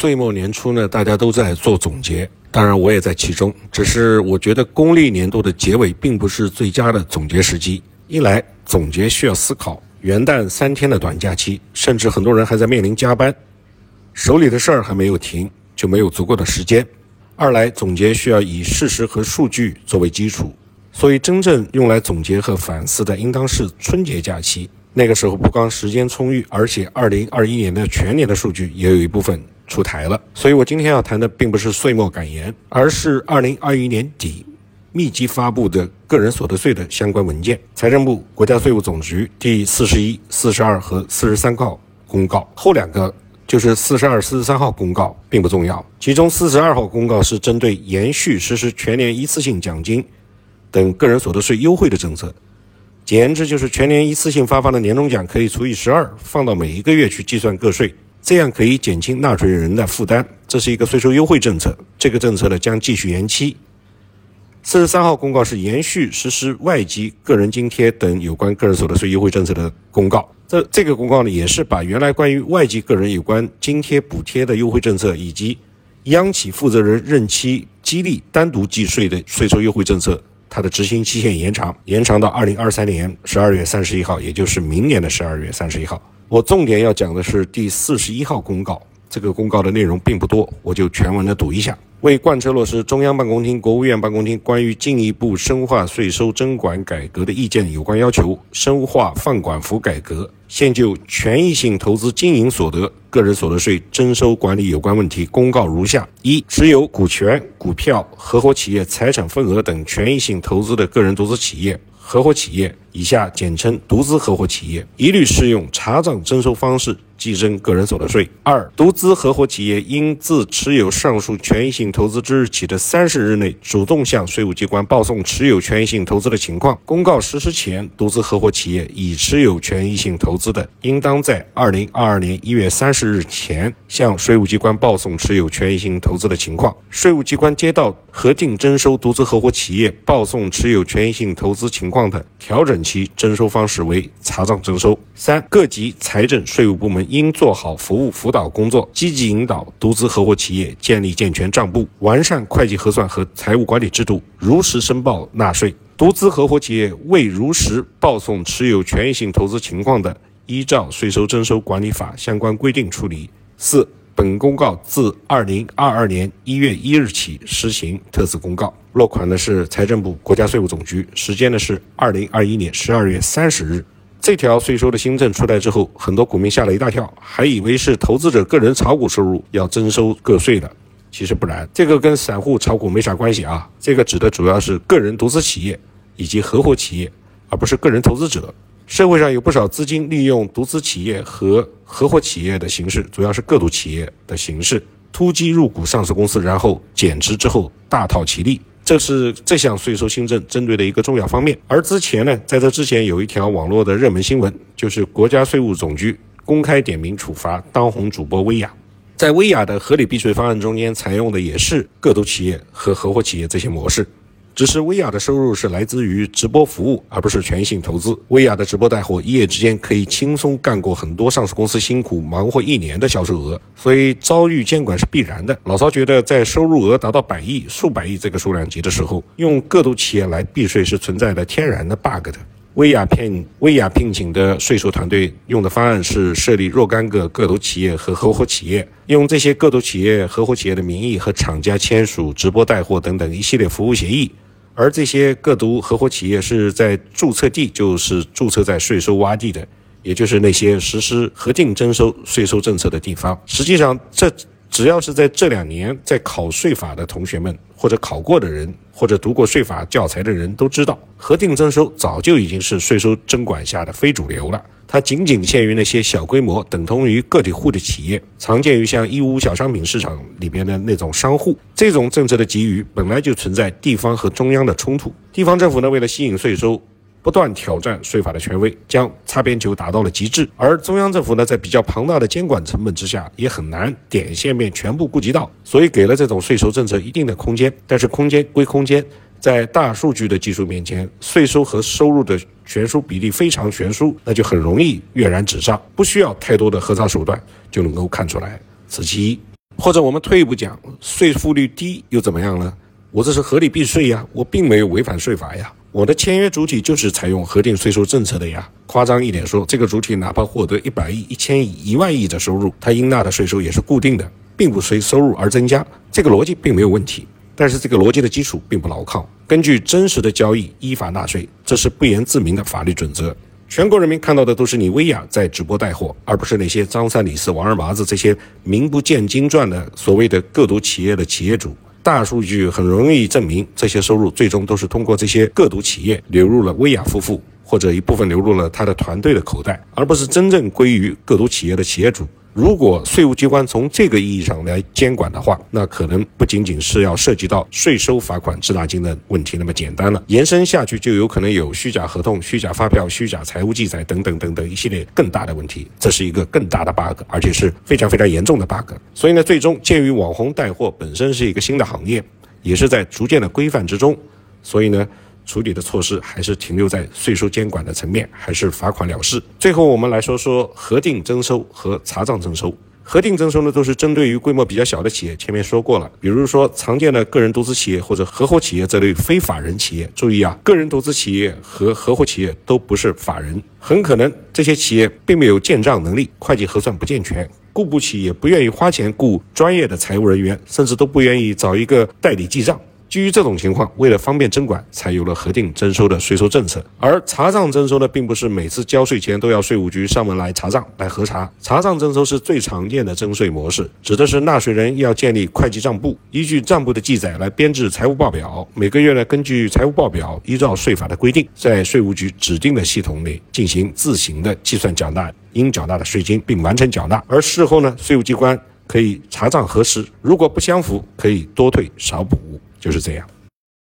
岁末年初呢，大家都在做总结，当然我也在其中。只是我觉得公历年度的结尾并不是最佳的总结时机。一来，总结需要思考元旦三天的短假期，甚至很多人还在面临加班，手里的事儿还没有停，就没有足够的时间；二来，总结需要以事实和数据作为基础，所以真正用来总结和反思的，应当是春节假期。那个时候不光时间充裕，而且二零二一年的全年的数据也有一部分。出台了，所以我今天要谈的并不是岁末感言，而是二零二一年底密集发布的个人所得税的相关文件。财政部、国家税务总局第四十一、四十二和四十三号公告，后两个就是四十二、四十三号公告并不重要。其中四十二号公告是针对延续实施全年一次性奖金等个人所得税优惠的政策，简言之就是全年一次性发放的年终奖可以除以十二，放到每一个月去计算个税。这样可以减轻纳税人的负担，这是一个税收优惠政策。这个政策呢将继续延期。四十三号公告是延续实施外籍个人津贴等有关个人所得税优惠政策的公告。这这个公告呢也是把原来关于外籍个人有关津贴补贴的优惠政策，以及央企负责人任期激励单独计税的税收优惠政策，它的执行期限延长，延长到二零二三年十二月三十一号，也就是明年的十二月三十一号。我重点要讲的是第四十一号公告，这个公告的内容并不多，我就全文的读一下。为贯彻落实中央办公厅、国务院办公厅关于进一步深化税收征管改革的意见有关要求，深化放管服改革，现就权益性投资经营所得个人所得税征收管理有关问题公告如下：一、持有股权、股票、合伙企业财产份额等权益性投资的个人独资企业。合伙企业（以下简称独资合伙企业）一律适用查账征收方式计征个人所得税。二、独资合伙企业应自持有上述权益性投资之日起的三十日内，主动向税务机关报送持有权益性投资的情况。公告实施前，独资合伙企业已持有权益性投资的，应当在二零二二年一月三十日前向税务机关报送持有权益性投资的情况。税务机关接到核定征收独资合伙企业报送持有权益性投资情况。的调整其征收方式为查账征收。三、各级财政税务部门应做好服务辅导工作，积极引导独资合伙企业建立健全账簿，完善会计核算和财务管理制度，如实申报纳税。独资合伙企业未如实报送持有权益性投资情况的，依照《税收征收管理法》相关规定处理。四。本公告自二零二二年一月一日起施行特此公告，落款的是财政部、国家税务总局，时间呢是二零二一年十二月三十日。这条税收的新政出来之后，很多股民吓了一大跳，还以为是投资者个人炒股收入要征收个税的，其实不然，这个跟散户炒股没啥关系啊。这个指的主要是个人独资企业以及合伙企业，而不是个人投资者。社会上有不少资金利用独资企业和合伙企业的形式，主要是个独企业的形式，突击入股上市公司，然后减持之后大套其利。这是这项税收新政针对的一个重要方面。而之前呢，在这之前有一条网络的热门新闻，就是国家税务总局公开点名处罚当红主播薇娅。在薇娅的合理避税方案中间，采用的也是个独企业和合伙企业这些模式。只是薇娅的收入是来自于直播服务，而不是全性投资。薇娅的直播带货一夜之间可以轻松干过很多上市公司辛苦忙活一年的销售额，所以遭遇监管是必然的。老曹觉得，在收入额达到百亿、数百亿这个数量级的时候，用个独企业来避税是存在的天然的 bug 的。薇娅聘薇娅聘请的税收团队用的方案是设立若干个个独企业和合伙企业，用这些个独企业、合伙企业的名义和厂家签署直播带货等等一系列服务协议。而这些个独合伙企业是在注册地就是注册在税收洼地的，也就是那些实施核定征收税收政策的地方。实际上，这只要是在这两年在考税法的同学们，或者考过的人，或者读过税法教材的人都知道，核定征收早就已经是税收征管下的非主流了。它仅仅限于那些小规模，等同于个体户的企业，常见于像义乌小商品市场里边的那种商户。这种政策的给予本来就存在地方和中央的冲突。地方政府呢，为了吸引税收，不断挑战税法的权威，将擦边球打到了极致。而中央政府呢，在比较庞大的监管成本之下，也很难点线面全部顾及到，所以给了这种税收政策一定的空间。但是空间归空间。在大数据的技术面前，税收和收入的悬殊比例非常悬殊，那就很容易跃然纸上，不需要太多的核查手段就能够看出来。此其一。或者我们退一步讲，税负率低又怎么样呢？我这是合理避税呀，我并没有违反税法呀。我的签约主体就是采用核定税收政策的呀。夸张一点说，这个主体哪怕获得一百亿、一千亿、一万亿的收入，它应纳的税收也是固定的，并不随收入而增加。这个逻辑并没有问题，但是这个逻辑的基础并不牢靠。根据真实的交易依法纳税，这是不言自明的法律准则。全国人民看到的都是你薇娅在直播带货，而不是那些张三李四王二麻子这些名不见经传的所谓的个独企业的企业主。大数据很容易证明，这些收入最终都是通过这些个独企业流入了薇娅夫妇，或者一部分流入了他的团队的口袋，而不是真正归于个独企业的企业主。如果税务机关从这个意义上来监管的话，那可能不仅仅是要涉及到税收罚款滞纳金的问题那么简单了，延伸下去就有可能有虚假合同、虚假发票、虚假财务记载等等等等一系列更大的问题，这是一个更大的 bug，而且是非常非常严重的 bug。所以呢，最终鉴于网红带货本身是一个新的行业，也是在逐渐的规范之中，所以呢。处理的措施还是停留在税收监管的层面，还是罚款了事。最后，我们来说说核定征收和查账征收。核定征收呢，都是针对于规模比较小的企业。前面说过了，比如说常见的个人独资企业或者合伙企业这类非法人企业。注意啊，个人独资企业和合伙企业都不是法人，很可能这些企业并没有建账能力，会计核算不健全，雇不起也不愿意花钱雇专业的财务人员，甚至都不愿意找一个代理记账。基于这种情况，为了方便征管，才有了核定征收的税收政策。而查账征收呢，并不是每次交税前都要税务局上门来查账来核查。查账征收是最常见的征税模式，指的是纳税人要建立会计账簿，依据账簿的记载来编制财务报表。每个月呢，根据财务报表，依照税法的规定，在税务局指定的系统内进行自行的计算缴纳应缴纳的税金，并完成缴纳。而事后呢，税务机关可以查账核实，如果不相符，可以多退少补。就是这样。